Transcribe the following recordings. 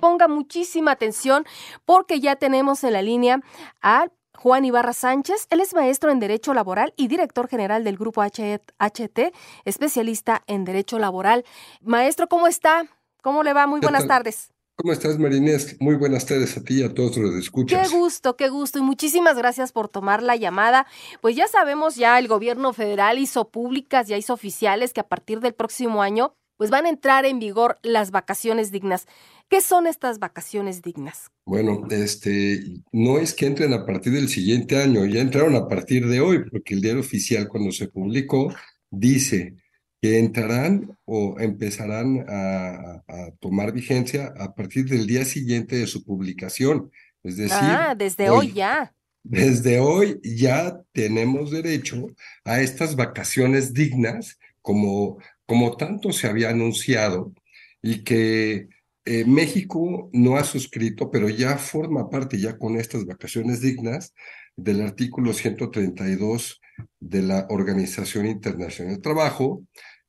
ponga muchísima atención porque ya tenemos en la línea a Juan Ibarra Sánchez. Él es maestro en Derecho Laboral y director general del Grupo HT, especialista en Derecho Laboral. Maestro, ¿cómo está? ¿Cómo le va? Muy buenas tardes. ¿Cómo estás, Marinés? Muy buenas tardes a ti y a todos los que escuchas. Qué gusto, qué gusto y muchísimas gracias por tomar la llamada. Pues ya sabemos, ya el gobierno federal hizo públicas, ya hizo oficiales que a partir del próximo año pues van a entrar en vigor las vacaciones dignas. ¿Qué son estas vacaciones dignas? Bueno, este, no es que entren a partir del siguiente año, ya entraron a partir de hoy, porque el diario oficial cuando se publicó dice que entrarán o empezarán a, tomar vigencia a partir del día siguiente de su publicación. Es decir, ah, desde hoy ya. Desde hoy ya tenemos derecho a estas vacaciones dignas como como tanto se había anunciado y que eh, México no ha suscrito, pero ya forma parte, ya con estas vacaciones dignas, del artículo 132 de la Organización Internacional del Trabajo,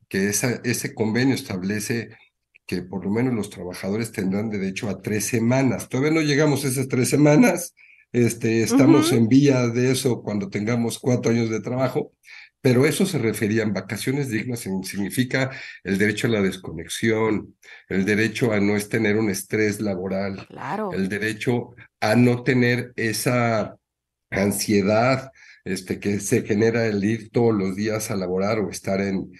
que ese convenio establece que por lo menos los trabajadores tendrán derecho a tres semanas. Todavía no llegamos a esas tres semanas, este, estamos en vía de eso cuando tengamos cuatro años de trabajo, pero eso se refería en vacaciones dignas, significa el derecho a la desconexión, el derecho a no tener un estrés laboral, el derecho a no tener esa ansiedad este, que se genera el ir todos los días a laborar o estar en,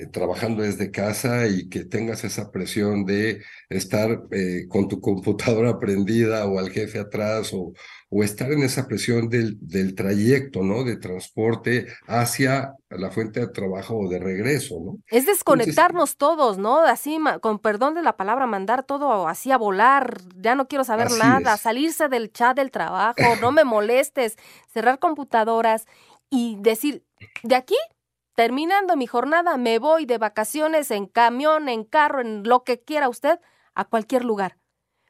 eh, trabajando desde casa y que tengas esa presión de estar eh, con tu computadora prendida o al jefe atrás o, o estar en esa presión del, del trayecto, ¿no? De transporte hacia la fuente de trabajo o de regreso, ¿no? Es desconectarnos todos, ¿no? Así, con perdón de la palabra, mandar todo así a volar, ya no quiero saber nada, salirse del chat del trabajo, no me molestes, cerrar computadoras y decir, de aquí terminando mi jornada, me voy de vacaciones en camión, en carro, en lo que quiera usted, a cualquier lugar.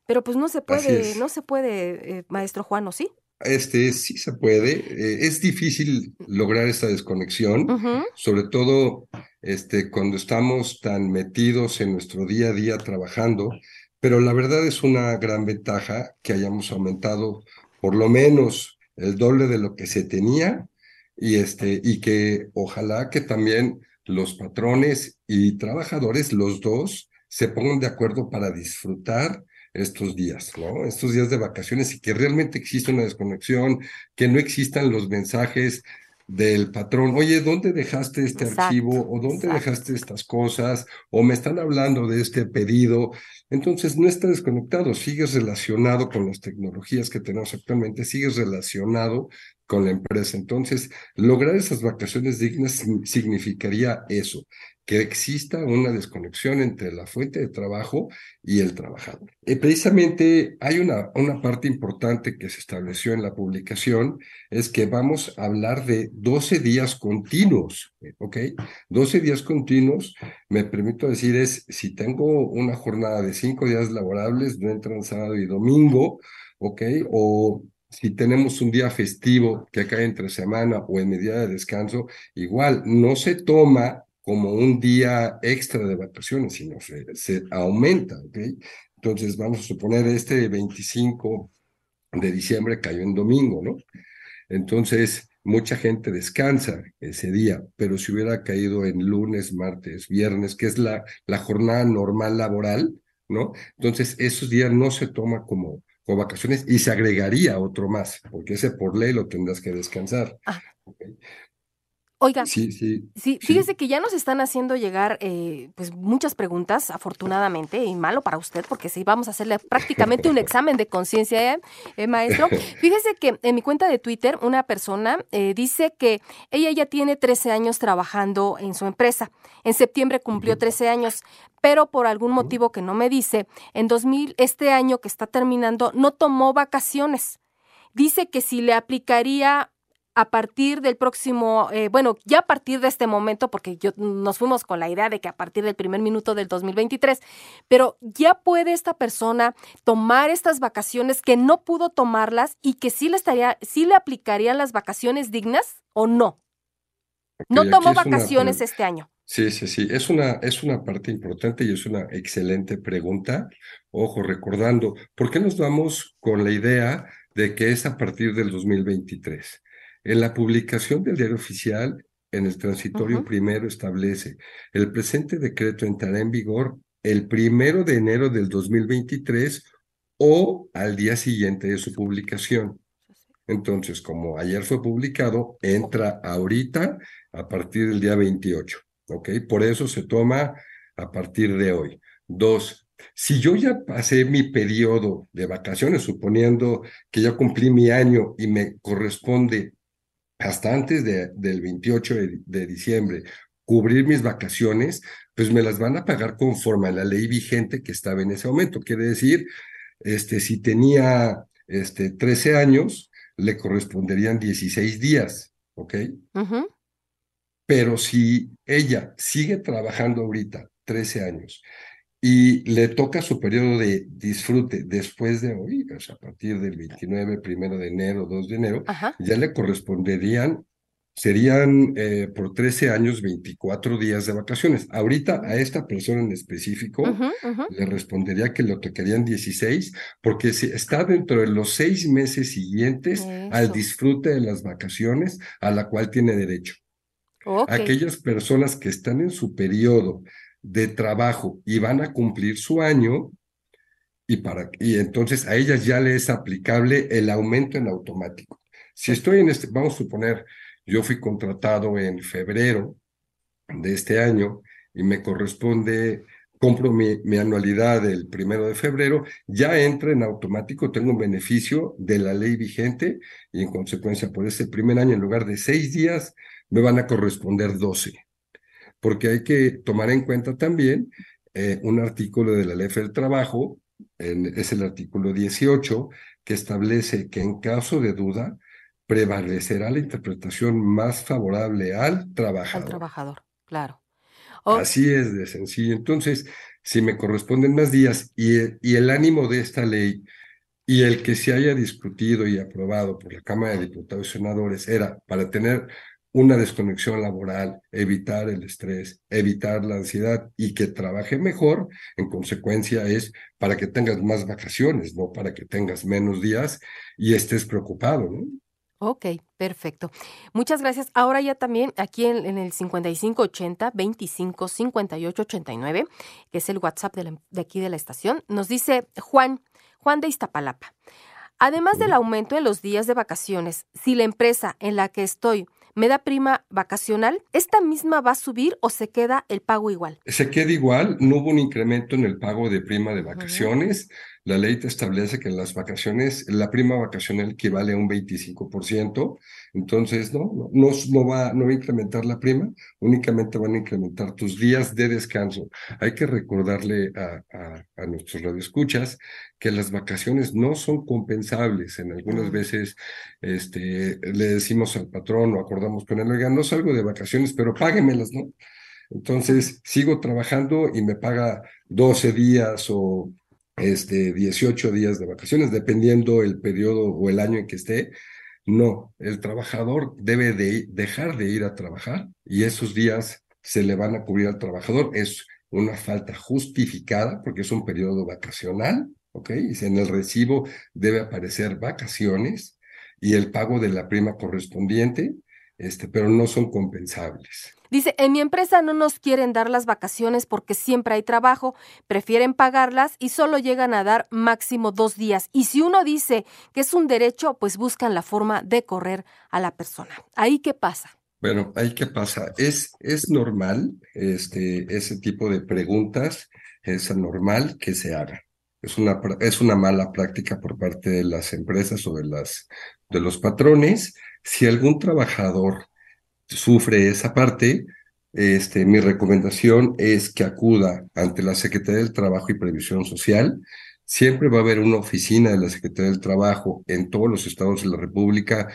Pero pues no se puede, no se puede, eh, maestro Juan, ¿o sí? Este sí se puede. Eh, es difícil lograr esta desconexión, sobre todo este, cuando estamos tan metidos en nuestro día a día trabajando. Pero la verdad es una gran ventaja que hayamos aumentado por lo menos el doble de lo que se tenía y, este, y que ojalá que también los patrones y trabajadores, los dos, se pongan de acuerdo para disfrutar estos días, ¿no? Estos días de vacaciones y que realmente exista una desconexión, que no existan los mensajes del patrón, oye, ¿dónde dejaste este archivo? ¿O dónde dejaste estas cosas? ¿O me están hablando de este pedido? Entonces, no estás desconectado, sigues relacionado con las tecnologías que tenemos actualmente, sigues relacionado con la empresa. Entonces, lograr esas vacaciones dignas significaría eso, que exista una desconexión entre la fuente de trabajo y el trabajador. Y precisamente hay una, una parte importante que se estableció en la publicación, es que vamos a hablar de 12 días continuos, ¿ok? 12 días continuos, me permito decir, es si tengo una jornada de 5 días laborables, no entran sábado y domingo, ¿ok? O si tenemos un día festivo que cae entre semana o en medida de descanso, igual no se toma como un día extra de vacaciones, sino se, se aumenta, ¿ok? Entonces, vamos a suponer este 25 de diciembre cayó en domingo, ¿no? Entonces, mucha gente descansa ese día, pero si hubiera caído en lunes, martes, viernes, que es la, la jornada normal laboral, ¿no? Entonces, esos días no se toma como, como vacaciones y se agregaría otro más, porque ese por ley lo tendrás que descansar. Ah. Oiga, sí, sí, sí, fíjese que ya nos están haciendo llegar eh, pues muchas preguntas, afortunadamente, y malo para usted, porque sí, vamos a hacerle prácticamente un examen de conciencia, ¿eh, eh maestro. Fíjese que en mi cuenta de Twitter una persona eh, dice que ella ya tiene 13 años trabajando en su empresa. En septiembre cumplió 13 años, pero por algún motivo que no me dice, en 2000, este año que está terminando, no tomó vacaciones. Dice que si le aplicaría a partir del próximo, eh, bueno, ya a partir de este momento, porque yo, nos fuimos con la idea de que a partir del primer minuto del 2023, pero ya puede esta persona tomar estas vacaciones que no pudo tomarlas y que sí le estaría, sí le aplicarían las vacaciones dignas o no. no tomó vacaciones este año. Sí, sí, sí. Es una, es una parte importante y es una excelente pregunta. Ojo, recordando, ¿por qué nos vamos con la idea de que es a partir del 2023? En la publicación del diario oficial, en el transitorio primero establece, el presente decreto entrará en vigor el primero de enero del 2023 o al día siguiente de su publicación. Entonces, como ayer fue publicado, entra ahorita a partir del día 28, ¿ok? Por eso se toma a partir de hoy. Dos, si yo ya pasé mi periodo de vacaciones, suponiendo que ya cumplí mi año y me corresponde hasta antes de, del 28 de, diciembre cubrir mis vacaciones, pues me las van a pagar conforme a la ley vigente que estaba en ese momento. Quiere decir, este, si tenía este, 13 años, le corresponderían 16 días, ¿ok? Pero si ella sigue trabajando ahorita 13 años y le toca su periodo de disfrute después de hoy, o sea, a partir del 29, primero de enero, 2 de enero, ya le corresponderían, serían eh, por 13 años 24 días de vacaciones. Ahorita a esta persona en específico le respondería que le tocarían 16, porque si está dentro de los seis meses siguientes al disfrute de las vacaciones a la cual tiene derecho. Aquellas personas que están en su periodo de trabajo y van a cumplir su año y, para, y entonces a ellas ya le es aplicable el aumento en automático. Si estoy en este, vamos a suponer, yo fui contratado en febrero de este año y me corresponde, compro mi, mi anualidad el primero de febrero, ya entra en automático, tengo un beneficio de la ley vigente y en consecuencia por ese primer año en lugar de seis días me van a corresponder doce porque hay que tomar en cuenta también eh, un artículo de la Ley del Trabajo, es el artículo 18, que establece que en caso de duda prevalecerá la interpretación más favorable al trabajador. Al trabajador, claro. Así es de sencillo. Entonces, si me corresponden más días y, y el ánimo de esta ley y el que se haya discutido y aprobado por la Cámara de Diputados y Senadores era para tener una desconexión laboral, evitar el estrés, evitar la ansiedad y que trabaje mejor, en consecuencia es para que tengas más vacaciones, no para que tengas menos días y estés preocupado, ¿no? Ok, perfecto. Muchas gracias. Ahora ya también aquí en, el 5580 25 58 89, que es el WhatsApp de, de aquí de la estación, nos dice Juan, Juan de Iztapalapa. Además del aumento en los días de vacaciones, si la empresa en la que estoy me da prima vacacional, ¿esta misma va a subir o se queda el pago igual? Se queda igual, no hubo un incremento en el pago de prima de vacaciones. La ley te establece que en las vacaciones, la prima vacacional equivale a un 25%, entonces no, no, no, va, no va a incrementar la prima, únicamente van a incrementar tus días de descanso. Hay que recordarle a, a, a nuestros radioescuchas que las vacaciones no son compensables. En algunas veces este, le decimos al patrón o acordamos con él, oiga, no salgo de vacaciones, pero páguemelas, ¿no? Entonces sigo trabajando y me paga 12 días o este, 18 días de vacaciones, dependiendo el periodo o el año en que esté. No, el trabajador debe de dejar de ir a trabajar y esos días se le van a cubrir al trabajador. Es una falta justificada porque es un periodo vacacional, ¿ok? En el recibo debe aparecer vacaciones y el pago de la prima correspondiente, este, pero no son compensables. Dice, en mi empresa no nos quieren dar las vacaciones porque siempre hay trabajo, prefieren pagarlas y solo llegan a dar máximo dos días. Y si uno dice que es un derecho, pues buscan la forma de correr a la persona. ¿Ahí qué pasa? Bueno, ahí qué pasa. Es, es normal este, ese tipo de preguntas, es normal que se haga. Es una, es una mala práctica por parte de las empresas o de, las, de los patrones. Si algún trabajador sufre esa parte, este, mi recomendación es que acuda ante la Secretaría del Trabajo y Previsión Social. Siempre va a haber una oficina de la Secretaría del Trabajo en todos los estados de la República,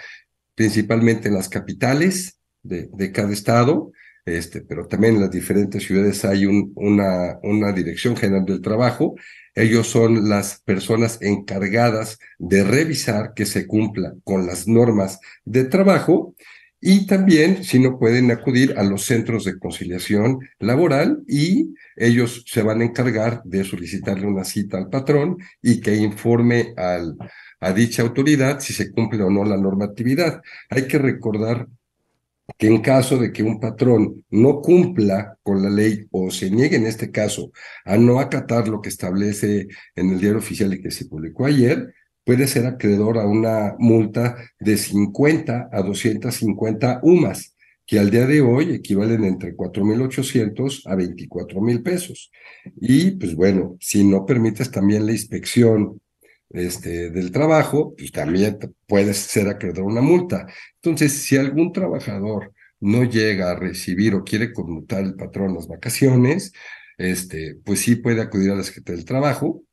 principalmente en las capitales de, cada estado, este, pero también en las diferentes ciudades hay un, una, dirección general del trabajo. Ellos son las personas encargadas de revisar que se cumpla con las normas de trabajo y también, si no pueden acudir a los centros de conciliación laboral y ellos se van a encargar de solicitarle una cita al patrón y que informe a dicha autoridad si se cumple o no la normatividad. Hay que recordar que en caso de que un patrón no cumpla con la ley o se niegue en este caso a no acatar lo que establece en el diario oficial y que se publicó ayer, puede ser acreedor a una multa de 50 a 250 UMAS, que al día de hoy equivalen entre 4.800 a 24.000 pesos. Y pues bueno, si no permites también la inspección este, del trabajo, pues también puedes ser acreedor a una multa. Entonces, si algún trabajador no llega a recibir o quiere conmutar el patrón las vacaciones, este, pues sí puede acudir a la Secretaría del Trabajo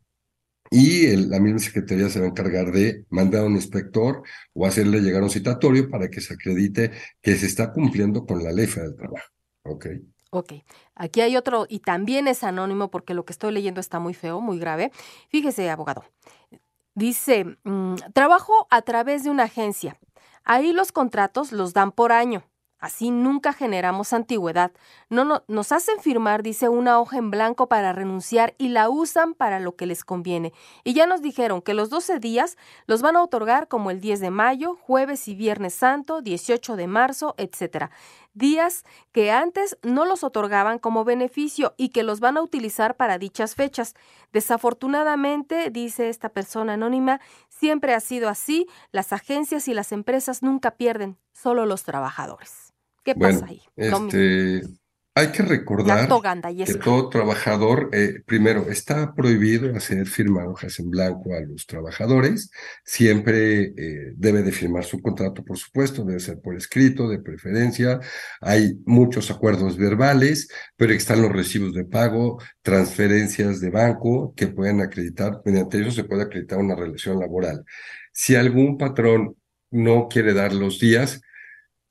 y la misma Secretaría se va a encargar de mandar a un inspector o hacerle llegar un citatorio para que se acredite que se está cumpliendo con la ley del trabajo. ¿Ok? Ok, aquí hay otro, y también es anónimo porque lo que estoy leyendo está muy feo, muy grave. Fíjese, abogado, Dice, mm, trabajo a través de una agencia. Ahí los contratos los dan por año. Así nunca generamos antigüedad. No, no, nos hacen firmar, dice, una hoja en blanco para renunciar y la usan para lo que les conviene. Y ya nos dijeron que los 12 días los van a otorgar como el 10 de mayo, jueves y viernes santo, 18 de marzo, etc. Días que antes no los otorgaban como beneficio y que los van a utilizar para dichas fechas. Desafortunadamente, dice esta persona anónima, siempre ha sido así. Las agencias y las empresas nunca pierden, solo los trabajadores. ¿Qué pasa ahí? Este, hay que recordar que todo trabajador, eh, primero, está prohibido hacer firmar hojas en blanco a los trabajadores. Siempre eh, debe de firmar su contrato, por supuesto, debe ser por escrito, de preferencia. Hay muchos acuerdos verbales, pero están los recibos de pago, transferencias de banco que pueden acreditar, mediante ellos se puede acreditar una relación laboral. Si algún patrón no quiere dar los días,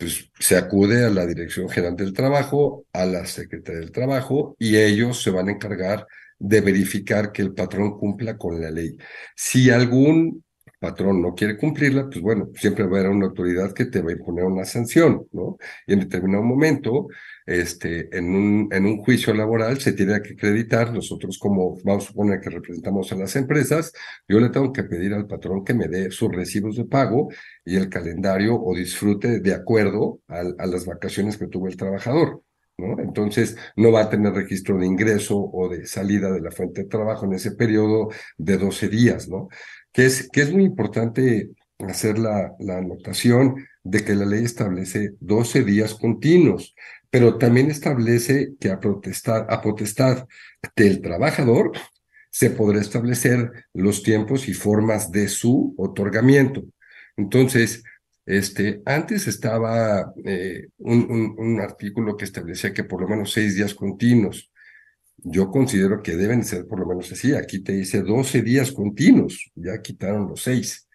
pues se acude a la Dirección General del Trabajo, a la Secretaría del Trabajo, y ellos se van a encargar de verificar que el patrón cumpla con la ley. Si algún patrón no quiere cumplirla, pues bueno, siempre va a haber una autoridad que te va a imponer una sanción, ¿no? Y en determinado momento, este, en un, en un juicio laboral se tiene que acreditar, nosotros como vamos a suponer que representamos a las empresas, yo le tengo que pedir al patrón que me dé sus recibos de pago y el calendario o disfrute de acuerdo a, las vacaciones que tuvo el trabajador. ¿No? Entonces, no va a tener registro de ingreso o de salida de la fuente de trabajo en ese periodo de 12 días, ¿no? que es, que es muy importante hacer la anotación de que la ley establece 12 días continuos, pero también establece que a, protestar, a potestad del trabajador se podrá establecer los tiempos y formas de su otorgamiento. Entonces, este, antes estaba eh, un, un, artículo que establecía que por lo menos seis días continuos yo considero que deben ser por lo menos así. Aquí te dice 12 días continuos, ya quitaron los seis,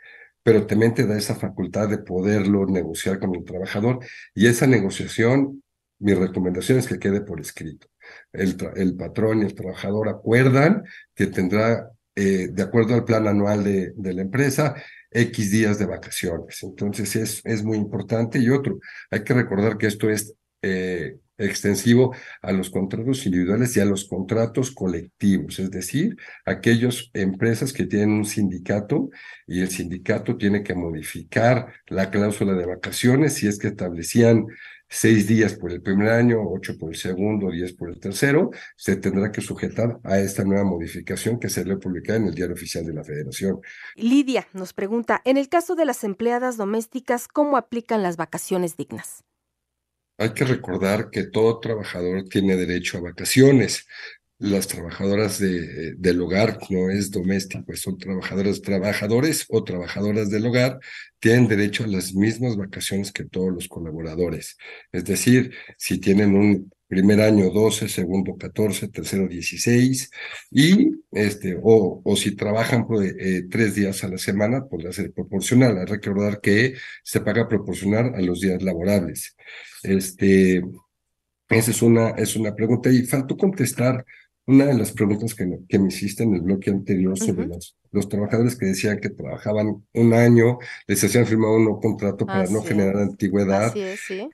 pero también te da esa facultad de poderlo negociar con el trabajador y esa negociación, mi recomendación es que quede por escrito. El, el patrón y el trabajador acuerdan que tendrá, eh, de acuerdo al plan anual de, de la empresa, X días de vacaciones. Entonces es, es muy importante. Y otro, hay que recordar que esto es eh, extensivo a los contratos individuales y a los contratos colectivos, es decir, aquellas empresas que tienen un sindicato y el sindicato tiene que modificar la cláusula de vacaciones si es que establecían seis días por el primer año, ocho por el segundo, diez por el tercero, se tendrá que sujetar a esta nueva modificación que será publicada en el Diario Oficial de la Federación. Lidia nos pregunta, en el caso de las empleadas domésticas, ¿cómo aplican las vacaciones dignas? hay que recordar que todo trabajador tiene derecho a vacaciones. Las trabajadoras de, del hogar no es doméstico, son trabajadoras, trabajadores o trabajadoras del hogar, tienen derecho a las mismas vacaciones que todos los colaboradores. Es decir, si tienen un primer año 12, segundo 14, tercero 16, y este, o, o si trabajan pues, eh, tres días a la semana, podrá ser proporcional. Hay recordar que se paga proporcional a los días laborables. Este, esa es una, es una pregunta. Y faltó contestar una de las preguntas que, que me hiciste en el bloque anterior sobre los, los, trabajadores que decían que trabajaban un año, les hacían firmar un nuevo contrato para no generar antigüedad.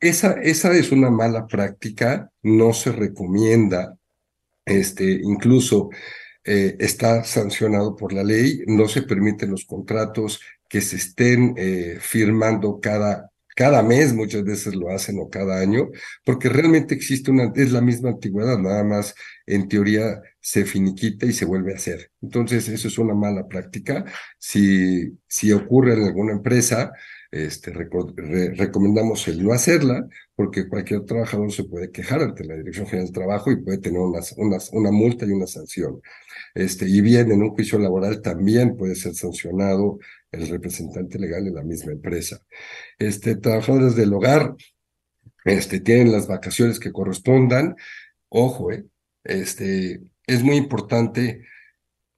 esa, esa es una mala práctica, no se recomienda, este, incluso eh, está sancionado por la ley, no se permiten los contratos que se estén eh, firmando cada cada mes, muchas veces lo hacen o cada año, porque realmente existe una, es la misma antigüedad, nada más en teoría se finiquita y se vuelve a hacer. Entonces, eso es una mala práctica. Si, si ocurre en alguna empresa, este, recomendamos el no hacerla, porque cualquier trabajador se puede quejar ante la Dirección General del Trabajo y puede tener una, una multa y una sanción. Este, y bien, en un juicio laboral también puede ser sancionado el representante legal de la misma empresa. Este, trabajadores del hogar este, tienen las vacaciones que correspondan. Ojo, eh, este, es muy importante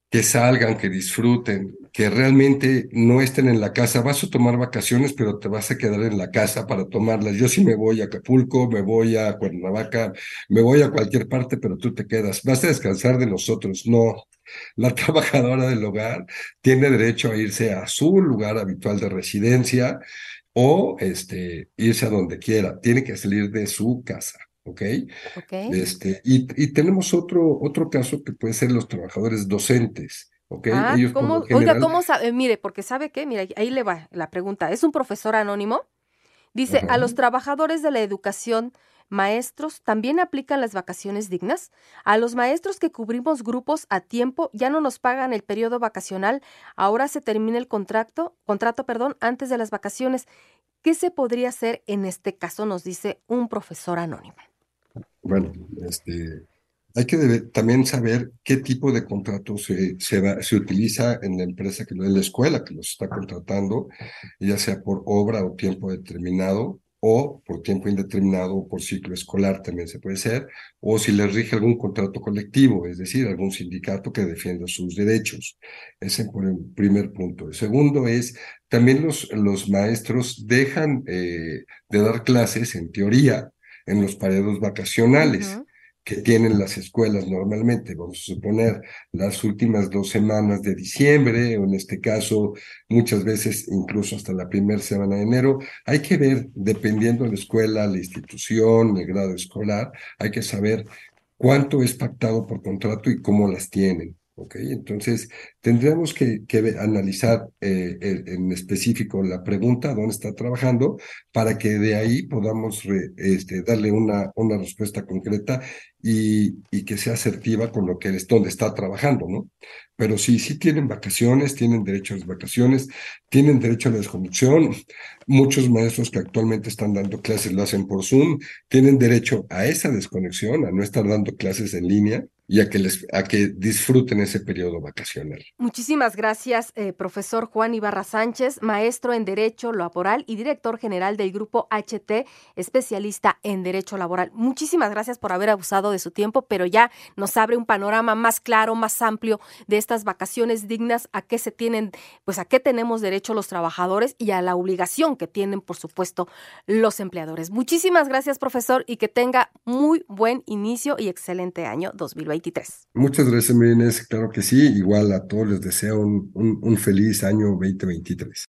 que salgan, que disfruten, que realmente no estén en la casa. Vas a tomar vacaciones, pero te vas a quedar en la casa para tomarlas. Yo sí me voy a Acapulco, me voy a Cuernavaca, me voy a cualquier parte, pero tú te quedas. Vas a descansar de nosotros. No, la trabajadora del hogar tiene derecho a irse a su lugar habitual de residencia o este, irse a donde quiera. Tiene que salir de su casa. ¿ok? okay. Este, y, y, tenemos otro, otro caso que puede ser los trabajadores docentes. Ah, ¿cómo, Oiga, ¿cómo sabe? Mire, porque sabe qué, mira, ahí le va la pregunta. ¿Es un profesor anónimo? Dice, a los trabajadores de la educación, maestros, ¿también aplican las vacaciones dignas? A los maestros que cubrimos grupos a tiempo ya no nos pagan el periodo vacacional, ahora se termina el contrato, contrato, perdón, antes de las vacaciones. ¿Qué se podría hacer en este caso? Nos dice un profesor anónimo. Bueno, este, hay que debe, también saber qué tipo de contrato se, se, va, se, utiliza en la empresa, que en la escuela que los está contratando, ya sea por obra o tiempo determinado, o por tiempo indeterminado o por ciclo escolar también se puede ser, o si les rige algún contrato colectivo, es decir, algún sindicato que defienda sus derechos. Ese por el primer punto. El segundo es, también los, los maestros dejan eh, de dar clases, en teoría, en los periodos vacacionales. Uh -huh que tienen las escuelas normalmente, vamos a suponer las últimas dos semanas de diciembre, o en este caso muchas veces incluso hasta la primera semana de enero, hay que ver, dependiendo de la escuela, la institución, el grado escolar, hay que saber cuánto es pactado por contrato y cómo las tienen. ¿Ok? Entonces, tendríamos que, analizar eh, en específico la pregunta, dónde está trabajando, para que de ahí podamos este, darle una, una respuesta concreta y, y, que sea asertiva con lo que es donde está trabajando, ¿no? Pero sí, sí tienen vacaciones, tienen derecho a las vacaciones, tienen derecho a la desconexión. Muchos maestros que actualmente están dando clases lo hacen por Zoom, tienen derecho a esa desconexión, a no estar dando clases en línea y a que, les, a que disfruten ese periodo vacacional. Muchísimas gracias, eh, profesor Juan Ibarra Sánchez, maestro en Derecho Laboral y director general del Grupo HT, especialista en Derecho Laboral. Muchísimas gracias por haber abusado de su tiempo, pero ya nos abre un panorama más claro, más amplio de estas vacaciones dignas, a qué se tienen, pues a qué tenemos derecho los trabajadores y a la obligación que tienen, por supuesto, los empleadores. Muchísimas gracias, profesor, y que tenga muy buen inicio y excelente año 2020. 2023. Muchas gracias, Mirines. Claro que sí. Igual a todos les deseo un, un, un feliz año 2023.